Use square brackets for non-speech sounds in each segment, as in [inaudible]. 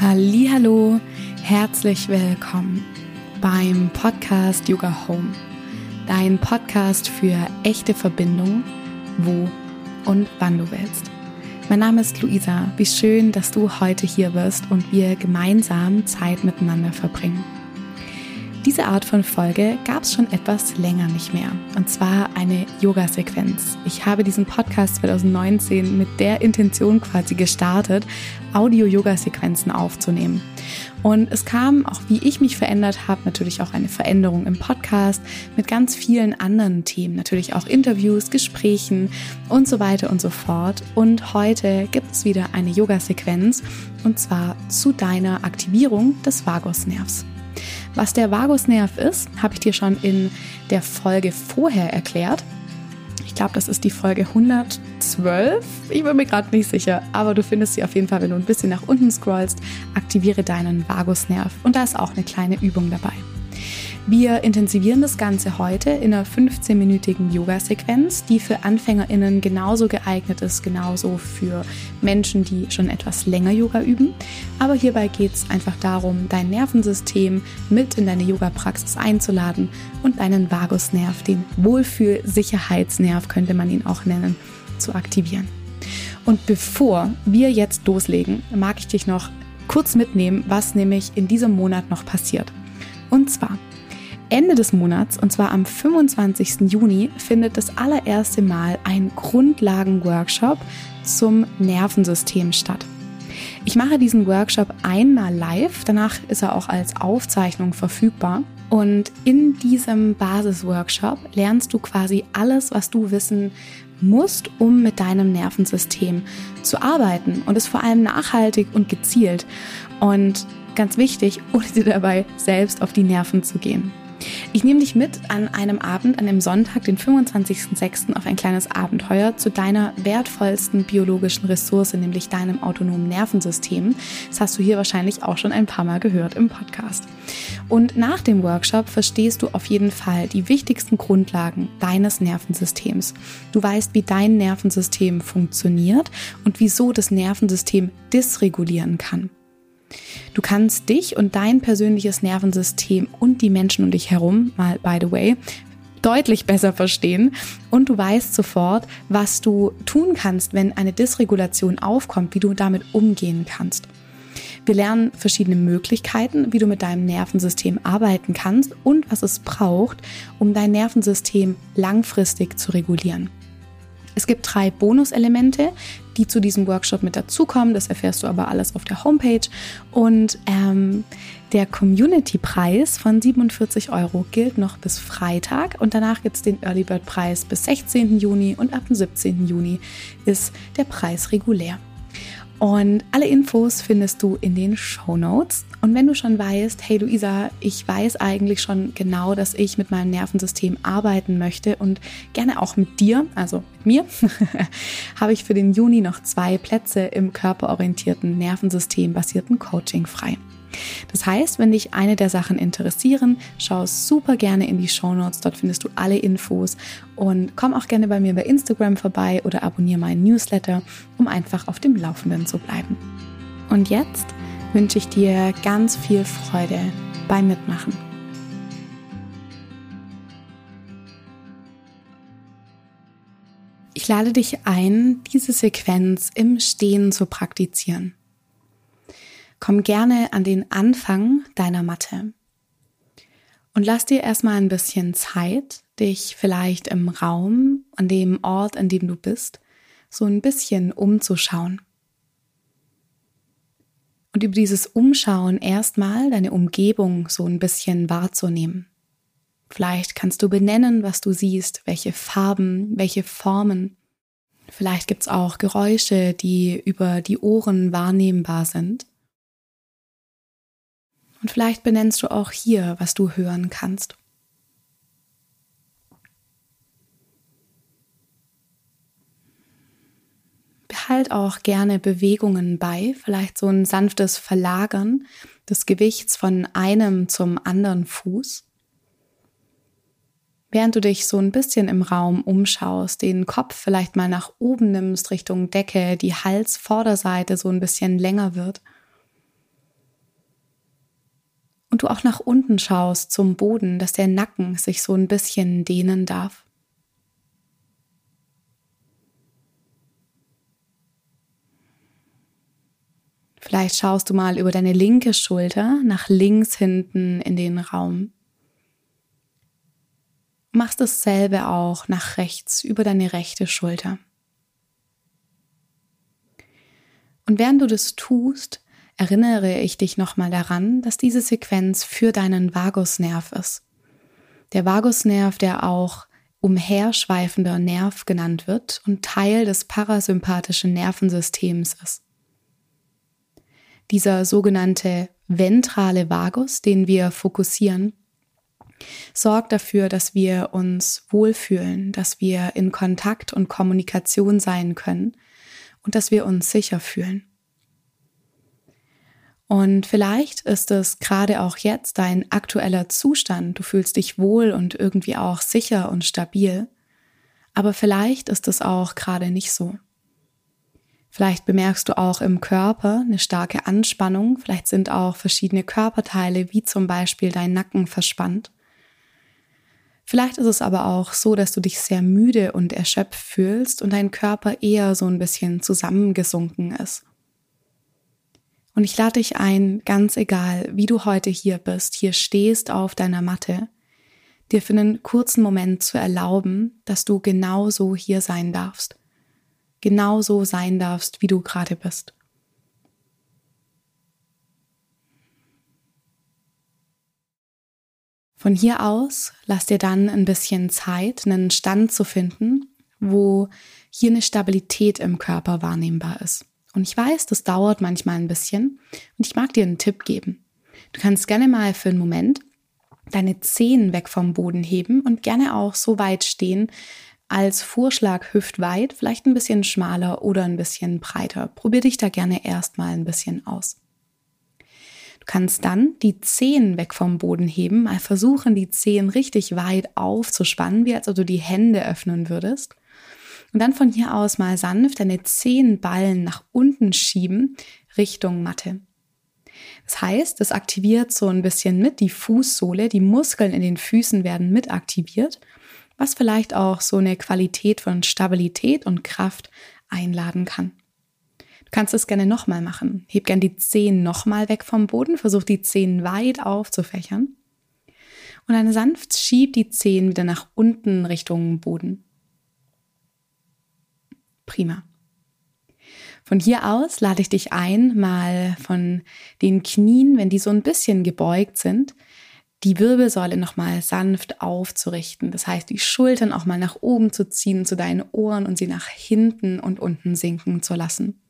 Hallo, herzlich willkommen beim Podcast Yoga Home. Dein Podcast für echte Verbindung, wo und wann du willst. Mein Name ist Luisa. Wie schön, dass du heute hier bist und wir gemeinsam Zeit miteinander verbringen. Diese Art von Folge gab es schon etwas länger nicht mehr. Und zwar eine Yoga-Sequenz. Ich habe diesen Podcast 2019 mit der Intention quasi gestartet, Audio-Yoga-Sequenzen aufzunehmen. Und es kam, auch wie ich mich verändert habe, natürlich auch eine Veränderung im Podcast mit ganz vielen anderen Themen. Natürlich auch Interviews, Gesprächen und so weiter und so fort. Und heute gibt es wieder eine Yoga-Sequenz und zwar zu deiner Aktivierung des Vagusnervs. Was der Vagusnerv ist, habe ich dir schon in der Folge vorher erklärt. Ich glaube, das ist die Folge 112. Ich bin mir gerade nicht sicher, aber du findest sie auf jeden Fall, wenn du ein bisschen nach unten scrollst. Aktiviere deinen Vagusnerv und da ist auch eine kleine Übung dabei. Wir intensivieren das Ganze heute in einer 15-minütigen Yoga-Sequenz, die für AnfängerInnen genauso geeignet ist, genauso für Menschen, die schon etwas länger Yoga üben. Aber hierbei geht es einfach darum, dein Nervensystem mit in deine Yoga-Praxis einzuladen und deinen Vagusnerv, den Wohlfühl-Sicherheitsnerv könnte man ihn auch nennen, zu aktivieren. Und bevor wir jetzt loslegen, mag ich dich noch kurz mitnehmen, was nämlich in diesem Monat noch passiert. Und zwar Ende des Monats, und zwar am 25. Juni, findet das allererste Mal ein Grundlagenworkshop zum Nervensystem statt. Ich mache diesen Workshop einmal live, danach ist er auch als Aufzeichnung verfügbar. Und in diesem Basisworkshop lernst du quasi alles, was du wissen musst, um mit deinem Nervensystem zu arbeiten. Und es vor allem nachhaltig und gezielt. Und ganz wichtig, ohne dir dabei selbst auf die Nerven zu gehen. Ich nehme dich mit an einem Abend, an dem Sonntag, den 25.06. auf ein kleines Abenteuer zu deiner wertvollsten biologischen Ressource, nämlich deinem autonomen Nervensystem. Das hast du hier wahrscheinlich auch schon ein paar Mal gehört im Podcast. Und nach dem Workshop verstehst du auf jeden Fall die wichtigsten Grundlagen deines Nervensystems. Du weißt, wie dein Nervensystem funktioniert und wieso das Nervensystem dysregulieren kann. Du kannst dich und dein persönliches Nervensystem und die Menschen um dich herum, mal by the way, deutlich besser verstehen und du weißt sofort, was du tun kannst, wenn eine Dysregulation aufkommt, wie du damit umgehen kannst. Wir lernen verschiedene Möglichkeiten, wie du mit deinem Nervensystem arbeiten kannst und was es braucht, um dein Nervensystem langfristig zu regulieren. Es gibt drei Bonuselemente, die zu diesem Workshop mit dazukommen. Das erfährst du aber alles auf der Homepage. Und ähm, der Community-Preis von 47 Euro gilt noch bis Freitag und danach gibt es den Early Bird Preis bis 16. Juni und ab dem 17. Juni ist der Preis regulär. Und alle Infos findest du in den Show Notes. Und wenn du schon weißt, hey Luisa, ich weiß eigentlich schon genau, dass ich mit meinem Nervensystem arbeiten möchte und gerne auch mit dir, also mit mir, [laughs] habe ich für den Juni noch zwei Plätze im körperorientierten, nervensystembasierten Coaching frei. Das heißt, wenn dich eine der Sachen interessieren, schau super gerne in die Show Notes. Dort findest du alle Infos und komm auch gerne bei mir bei Instagram vorbei oder abonniere meinen Newsletter, um einfach auf dem Laufenden zu bleiben. Und jetzt wünsche ich dir ganz viel Freude beim Mitmachen. Ich lade dich ein, diese Sequenz im Stehen zu praktizieren. Komm gerne an den Anfang deiner Matte und lass dir erstmal ein bisschen Zeit, dich vielleicht im Raum, an dem Ort, an dem du bist, so ein bisschen umzuschauen. Und über dieses Umschauen erstmal deine Umgebung so ein bisschen wahrzunehmen. Vielleicht kannst du benennen, was du siehst, welche Farben, welche Formen. Vielleicht gibt's auch Geräusche, die über die Ohren wahrnehmbar sind. Und vielleicht benennst du auch hier, was du hören kannst. Behalt auch gerne Bewegungen bei, vielleicht so ein sanftes Verlagern des Gewichts von einem zum anderen Fuß. Während du dich so ein bisschen im Raum umschaust, den Kopf vielleicht mal nach oben nimmst Richtung Decke, die Halsvorderseite so ein bisschen länger wird Und du auch nach unten schaust zum Boden, dass der Nacken sich so ein bisschen dehnen darf. Vielleicht schaust du mal über deine linke Schulter nach links hinten in den Raum. Machst dasselbe auch nach rechts über deine rechte Schulter. Und während du das tust, erinnere ich dich nochmal daran, dass diese Sequenz für deinen Vagusnerv ist. Der Vagusnerv, der auch umherschweifender Nerv genannt wird und Teil des parasympathischen Nervensystems ist. Dieser sogenannte ventrale Vagus, den wir fokussieren, sorgt dafür, dass wir uns wohlfühlen, dass wir in Kontakt und Kommunikation sein können und dass wir uns sicher fühlen. Und vielleicht ist es gerade auch jetzt dein aktueller Zustand. Du fühlst dich wohl und irgendwie auch sicher und stabil. Aber vielleicht ist es auch gerade nicht so. Vielleicht bemerkst du auch im Körper eine starke Anspannung. Vielleicht sind auch verschiedene Körperteile, wie zum Beispiel dein Nacken, verspannt. Vielleicht ist es aber auch so, dass du dich sehr müde und erschöpft fühlst und dein Körper eher so ein bisschen zusammengesunken ist. Und ich lade dich ein, ganz egal, wie du heute hier bist, hier stehst auf deiner Matte, dir für einen kurzen Moment zu erlauben, dass du genauso hier sein darfst genauso sein darfst, wie du gerade bist. Von hier aus lass dir dann ein bisschen Zeit, einen Stand zu finden, wo hier eine Stabilität im Körper wahrnehmbar ist. Und ich weiß, das dauert manchmal ein bisschen und ich mag dir einen Tipp geben. Du kannst gerne mal für einen Moment deine Zehen weg vom Boden heben und gerne auch so weit stehen, als Vorschlag hüftweit, vielleicht ein bisschen schmaler oder ein bisschen breiter. Probier dich da gerne erstmal ein bisschen aus. Du kannst dann die Zehen weg vom Boden heben, mal versuchen, die Zehen richtig weit aufzuspannen, wie als ob du die Hände öffnen würdest. Und dann von hier aus mal sanft deine Zehenballen nach unten schieben, Richtung Matte. Das heißt, das aktiviert so ein bisschen mit die Fußsohle, die Muskeln in den Füßen werden mit aktiviert was vielleicht auch so eine Qualität von Stabilität und Kraft einladen kann. Du kannst es gerne nochmal machen. Heb gern die Zehen nochmal weg vom Boden, versuch die Zehen weit aufzufächern. Und dann sanft schieb die Zehen wieder nach unten Richtung Boden. Prima. Von hier aus lade ich dich ein, mal von den Knien, wenn die so ein bisschen gebeugt sind, die Wirbelsäule nochmal sanft aufzurichten. Das heißt, die Schultern auch mal nach oben zu ziehen zu deinen Ohren und sie nach hinten und unten sinken zu lassen.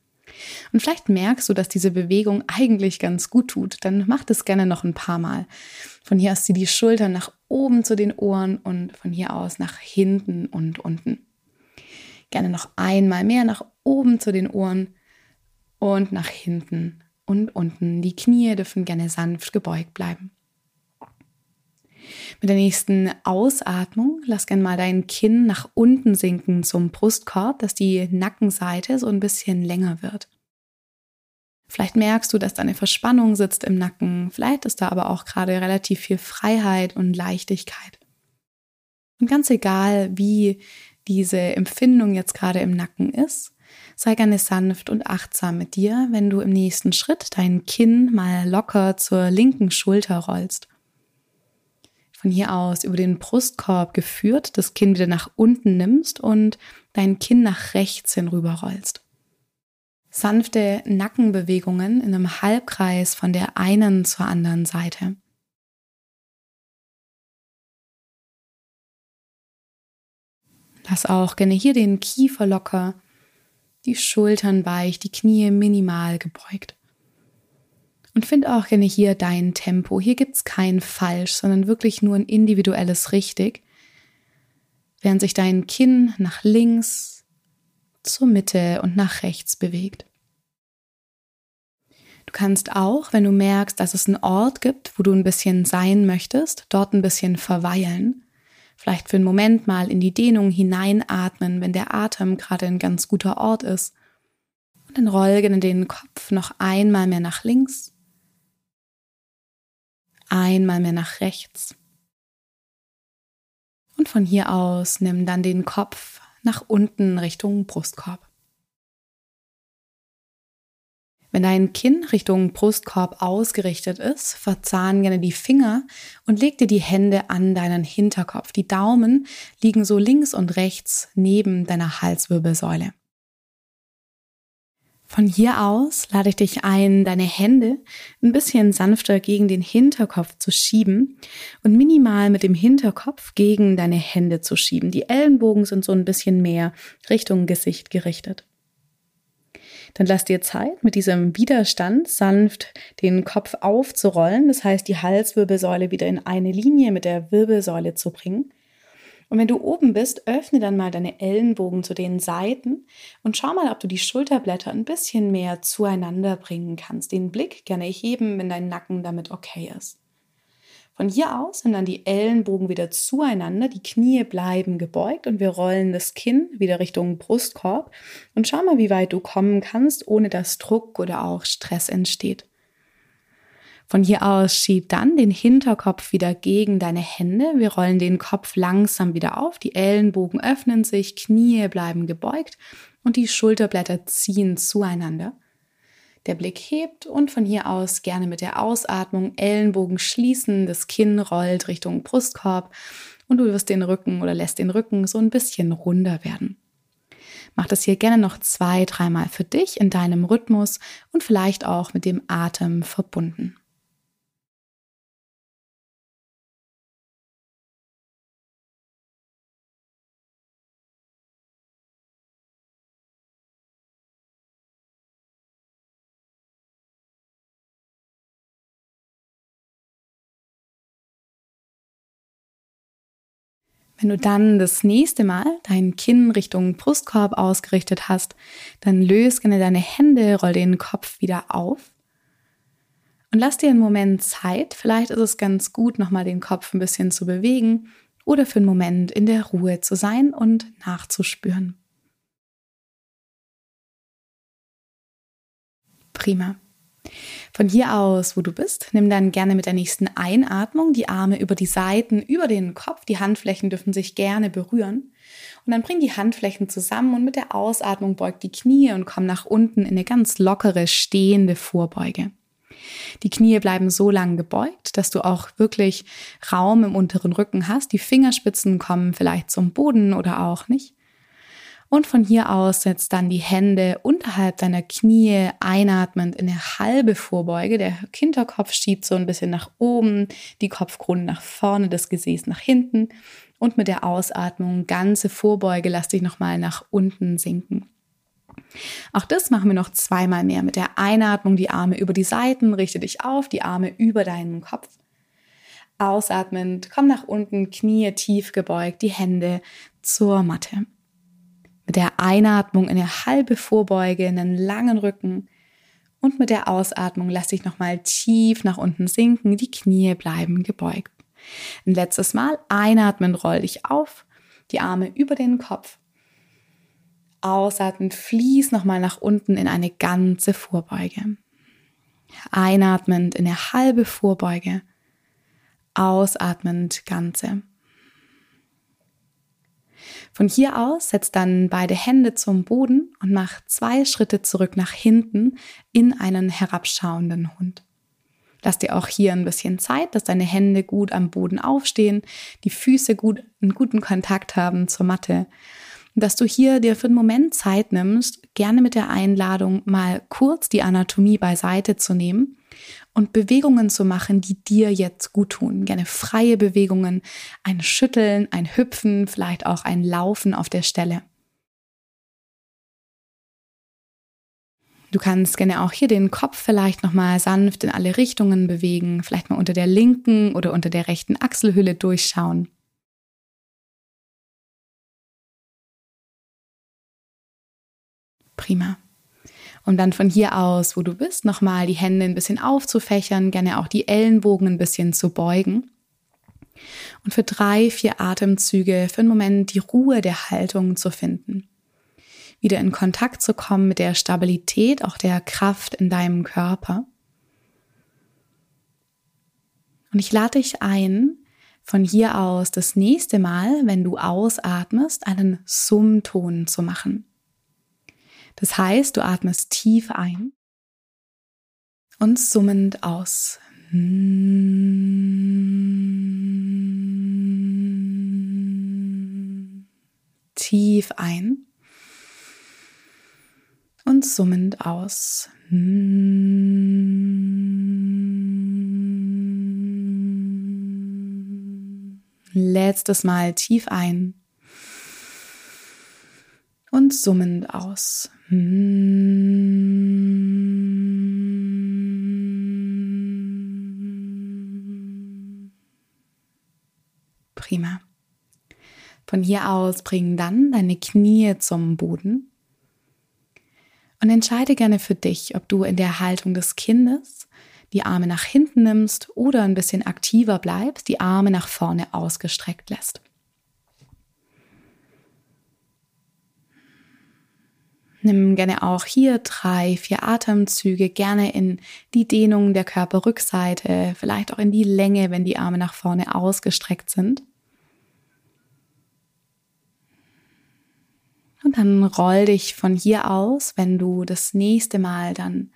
Und vielleicht merkst du, dass diese Bewegung eigentlich ganz gut tut. Dann mach das gerne noch ein paar Mal. Von hier aus zieh die Schultern nach oben zu den Ohren und von hier aus nach hinten und unten. Gerne noch einmal mehr nach oben zu den Ohren und nach hinten und unten. Die Knie dürfen gerne sanft gebeugt bleiben. Mit der nächsten Ausatmung lass gern mal dein Kinn nach unten sinken zum Brustkorb, dass die Nackenseite so ein bisschen länger wird. Vielleicht merkst du, dass da eine Verspannung sitzt im Nacken. Vielleicht ist da aber auch gerade relativ viel Freiheit und Leichtigkeit. Und ganz egal, wie diese Empfindung jetzt gerade im Nacken ist, sei gerne sanft und achtsam mit dir, wenn du im nächsten Schritt dein Kinn mal locker zur linken Schulter rollst von hier aus über den Brustkorb geführt, das Kinn wieder nach unten nimmst und dein Kinn nach rechts hin rüberrollst. Sanfte Nackenbewegungen in einem Halbkreis von der einen zur anderen Seite. Lass auch gerne hier den Kiefer locker, die Schultern weich, die Knie minimal gebeugt. Und find auch gerne hier dein Tempo. Hier gibt's kein falsch, sondern wirklich nur ein individuelles richtig. Während sich dein Kinn nach links, zur Mitte und nach rechts bewegt. Du kannst auch, wenn du merkst, dass es einen Ort gibt, wo du ein bisschen sein möchtest, dort ein bisschen verweilen. Vielleicht für einen Moment mal in die Dehnung hineinatmen, wenn der Atem gerade ein ganz guter Ort ist. Und dann roll gerne den Kopf noch einmal mehr nach links einmal mehr nach rechts. Und von hier aus nimm dann den Kopf nach unten Richtung Brustkorb. Wenn dein Kinn Richtung Brustkorb ausgerichtet ist, verzahn gerne die Finger und leg dir die Hände an deinen Hinterkopf. Die Daumen liegen so links und rechts neben deiner Halswirbelsäule. Von hier aus lade ich dich ein, deine Hände ein bisschen sanfter gegen den Hinterkopf zu schieben und minimal mit dem Hinterkopf gegen deine Hände zu schieben. Die Ellenbogen sind so ein bisschen mehr Richtung Gesicht gerichtet. Dann lass dir Zeit, mit diesem Widerstand sanft den Kopf aufzurollen, das heißt die Halswirbelsäule wieder in eine Linie mit der Wirbelsäule zu bringen. Und wenn du oben bist, öffne dann mal deine Ellenbogen zu den Seiten und schau mal, ob du die Schulterblätter ein bisschen mehr zueinander bringen kannst. Den Blick gerne heben, wenn dein Nacken damit okay ist. Von hier aus sind dann die Ellenbogen wieder zueinander, die Knie bleiben gebeugt und wir rollen das Kinn wieder Richtung Brustkorb und schau mal, wie weit du kommen kannst, ohne dass Druck oder auch Stress entsteht. Von hier aus schieb dann den Hinterkopf wieder gegen deine Hände. Wir rollen den Kopf langsam wieder auf, die Ellenbogen öffnen sich, Knie bleiben gebeugt und die Schulterblätter ziehen zueinander. Der Blick hebt und von hier aus gerne mit der Ausatmung Ellenbogen schließen, das Kinn rollt Richtung Brustkorb und du wirst den Rücken oder lässt den Rücken so ein bisschen runder werden. Mach das hier gerne noch zwei, dreimal für dich in deinem Rhythmus und vielleicht auch mit dem Atem verbunden. Wenn du dann das nächste Mal dein Kinn Richtung Brustkorb ausgerichtet hast, dann löse gerne deine Hände, roll den Kopf wieder auf und lass dir einen Moment Zeit. Vielleicht ist es ganz gut, nochmal den Kopf ein bisschen zu bewegen oder für einen Moment in der Ruhe zu sein und nachzuspüren. Prima. Von hier aus, wo du bist, nimm dann gerne mit der nächsten Einatmung die Arme über die Seiten, über den Kopf. Die Handflächen dürfen sich gerne berühren. Und dann bring die Handflächen zusammen und mit der Ausatmung beug die Knie und komm nach unten in eine ganz lockere, stehende Vorbeuge. Die Knie bleiben so lang gebeugt, dass du auch wirklich Raum im unteren Rücken hast. Die Fingerspitzen kommen vielleicht zum Boden oder auch nicht. Und von hier aus setzt dann die Hände unterhalb deiner Knie einatmend in eine halbe Vorbeuge. Der Hinterkopf schiebt so ein bisschen nach oben, die Kopfkrone nach vorne, das Gesäß nach hinten. Und mit der Ausatmung ganze Vorbeuge lass dich nochmal nach unten sinken. Auch das machen wir noch zweimal mehr. Mit der Einatmung die Arme über die Seiten, richte dich auf, die Arme über deinen Kopf. Ausatmend, komm nach unten, Knie tief gebeugt, die Hände zur Matte. Mit der Einatmung in eine halbe Vorbeuge, in einen langen Rücken. Und mit der Ausatmung lass dich nochmal tief nach unten sinken. Die Knie bleiben gebeugt. Ein letztes Mal einatmen, roll dich auf. Die Arme über den Kopf. Ausatmen, fließ nochmal nach unten in eine ganze Vorbeuge. Einatmend in eine halbe Vorbeuge. Ausatmend ganze. Von hier aus setzt dann beide Hände zum Boden und mach zwei Schritte zurück nach hinten in einen herabschauenden Hund. Lass dir auch hier ein bisschen Zeit, dass deine Hände gut am Boden aufstehen, die Füße gut einen guten Kontakt haben zur Matte. Dass du hier dir für einen Moment Zeit nimmst, gerne mit der Einladung mal kurz die Anatomie beiseite zu nehmen und Bewegungen zu machen, die dir jetzt gut tun. Gerne freie Bewegungen, ein Schütteln, ein Hüpfen, vielleicht auch ein Laufen auf der Stelle. Du kannst gerne auch hier den Kopf vielleicht nochmal sanft in alle Richtungen bewegen, vielleicht mal unter der linken oder unter der rechten Achselhülle durchschauen. Prima. Und dann von hier aus, wo du bist, nochmal die Hände ein bisschen aufzufächern, gerne auch die Ellenbogen ein bisschen zu beugen. Und für drei, vier Atemzüge für einen Moment die Ruhe der Haltung zu finden. Wieder in Kontakt zu kommen mit der Stabilität, auch der Kraft in deinem Körper. Und ich lade dich ein, von hier aus das nächste Mal, wenn du ausatmest, einen Summton zu machen. Das heißt, du atmest tief ein und summend aus. Tief ein und summend aus. Letztes Mal tief ein und summend aus. Prima. Von hier aus bringen dann deine Knie zum Boden und entscheide gerne für dich, ob du in der Haltung des Kindes die Arme nach hinten nimmst oder ein bisschen aktiver bleibst, die Arme nach vorne ausgestreckt lässt. Nimm gerne auch hier drei, vier Atemzüge, gerne in die Dehnung der Körperrückseite, vielleicht auch in die Länge, wenn die Arme nach vorne ausgestreckt sind. Und dann roll dich von hier aus, wenn du das nächste Mal dann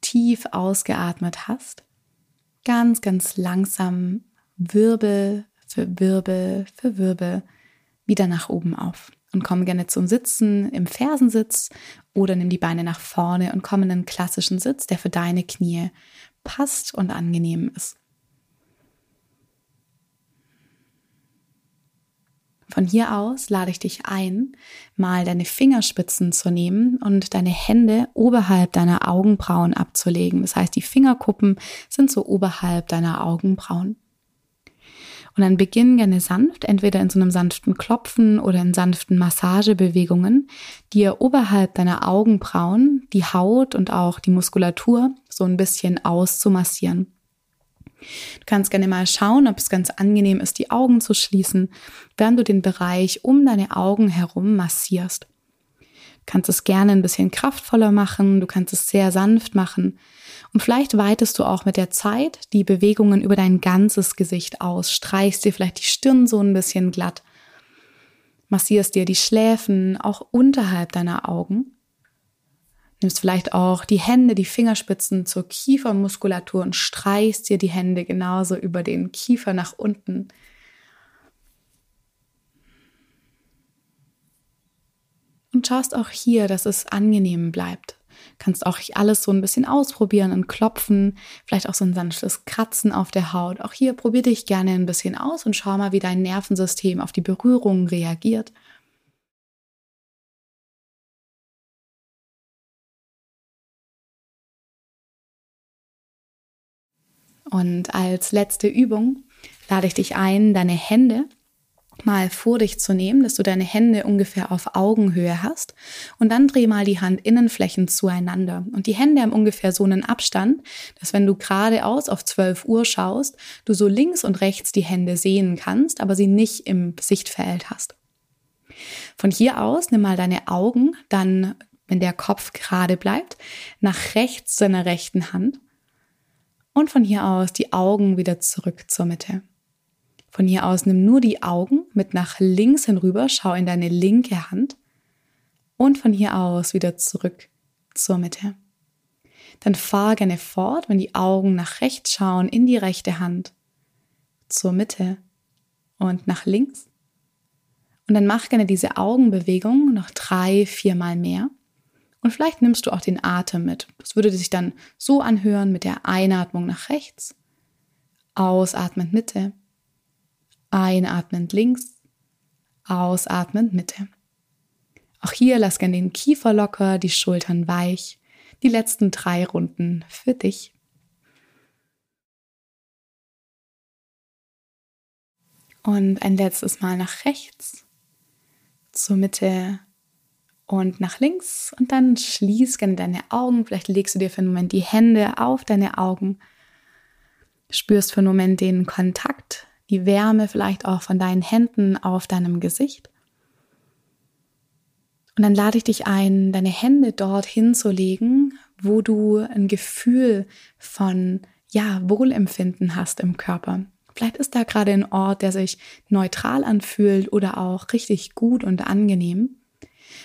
tief ausgeatmet hast, ganz, ganz langsam Wirbel für Wirbel für Wirbel wieder nach oben auf. Und komm gerne zum Sitzen im Fersensitz oder nimm die Beine nach vorne und komm in einen klassischen Sitz, der für deine Knie passt und angenehm ist. Von hier aus lade ich dich ein, mal deine Fingerspitzen zu nehmen und deine Hände oberhalb deiner Augenbrauen abzulegen. Das heißt, die Fingerkuppen sind so oberhalb deiner Augenbrauen. Und dann beginn gerne sanft, entweder in so einem sanften Klopfen oder in sanften Massagebewegungen, dir oberhalb deiner Augenbrauen die Haut und auch die Muskulatur so ein bisschen auszumassieren. Du kannst gerne mal schauen, ob es ganz angenehm ist, die Augen zu schließen, während du den Bereich um deine Augen herum massierst. Kannst es gerne ein bisschen kraftvoller machen, du kannst es sehr sanft machen. Und vielleicht weitest du auch mit der Zeit die Bewegungen über dein ganzes Gesicht aus, streichst dir vielleicht die Stirn so ein bisschen glatt, massierst dir die Schläfen auch unterhalb deiner Augen Nimmst vielleicht auch die Hände, die Fingerspitzen zur Kiefermuskulatur und streichst dir die Hände genauso über den Kiefer nach unten. Und schaust auch hier, dass es angenehm bleibt. Kannst auch alles so ein bisschen ausprobieren und klopfen, vielleicht auch so ein sanftes Kratzen auf der Haut. Auch hier probier dich gerne ein bisschen aus und schau mal, wie dein Nervensystem auf die Berührung reagiert. Und als letzte Übung lade ich dich ein, deine Hände mal vor dich zu nehmen, dass du deine Hände ungefähr auf Augenhöhe hast und dann dreh mal die Handinnenflächen zueinander und die Hände haben ungefähr so einen Abstand, dass wenn du geradeaus auf 12 Uhr schaust, du so links und rechts die Hände sehen kannst, aber sie nicht im Sichtfeld hast. Von hier aus nimm mal deine Augen dann, wenn der Kopf gerade bleibt, nach rechts deiner rechten Hand und von hier aus die Augen wieder zurück zur Mitte. Von hier aus nimm nur die Augen mit nach links hinüber, schau in deine linke Hand und von hier aus wieder zurück zur Mitte. Dann fahr gerne fort, wenn die Augen nach rechts schauen, in die rechte Hand, zur Mitte und nach links. Und dann mach gerne diese Augenbewegung noch drei, viermal mehr. Und vielleicht nimmst du auch den Atem mit. Das würde sich dann so anhören mit der Einatmung nach rechts, ausatmend Mitte, einatmend links, ausatmend Mitte. Auch hier lass gerne den Kiefer locker, die Schultern weich. Die letzten drei Runden für dich. Und ein letztes Mal nach rechts, zur Mitte und nach links und dann schließ gerne deine Augen. Vielleicht legst du dir für einen Moment die Hände auf deine Augen. Spürst für einen Moment den Kontakt, die Wärme vielleicht auch von deinen Händen auf deinem Gesicht. Und dann lade ich dich ein, deine Hände dort hinzulegen, wo du ein Gefühl von ja, Wohlempfinden hast im Körper. Vielleicht ist da gerade ein Ort, der sich neutral anfühlt oder auch richtig gut und angenehm.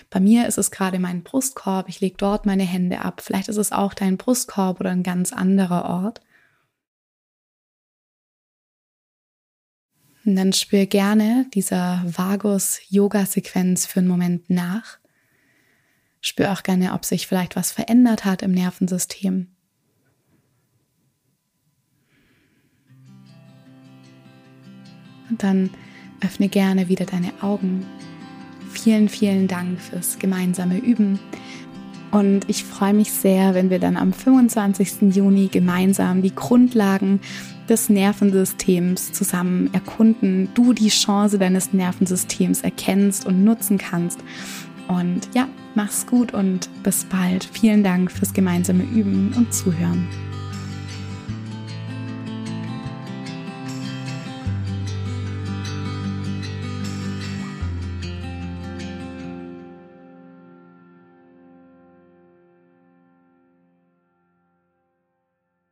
Bei mir ist es gerade mein Brustkorb, ich lege dort meine Hände ab. Vielleicht ist es auch dein Brustkorb oder ein ganz anderer Ort. Und dann spür gerne dieser Vagus-Yoga-Sequenz für einen Moment nach. Spür auch gerne, ob sich vielleicht was verändert hat im Nervensystem. Und dann öffne gerne wieder deine Augen. Vielen, vielen Dank fürs gemeinsame Üben. Und ich freue mich sehr, wenn wir dann am 25. Juni gemeinsam die Grundlagen des Nervensystems zusammen erkunden, du die Chance deines Nervensystems erkennst und nutzen kannst. Und ja, mach's gut und bis bald. Vielen Dank fürs gemeinsame Üben und Zuhören.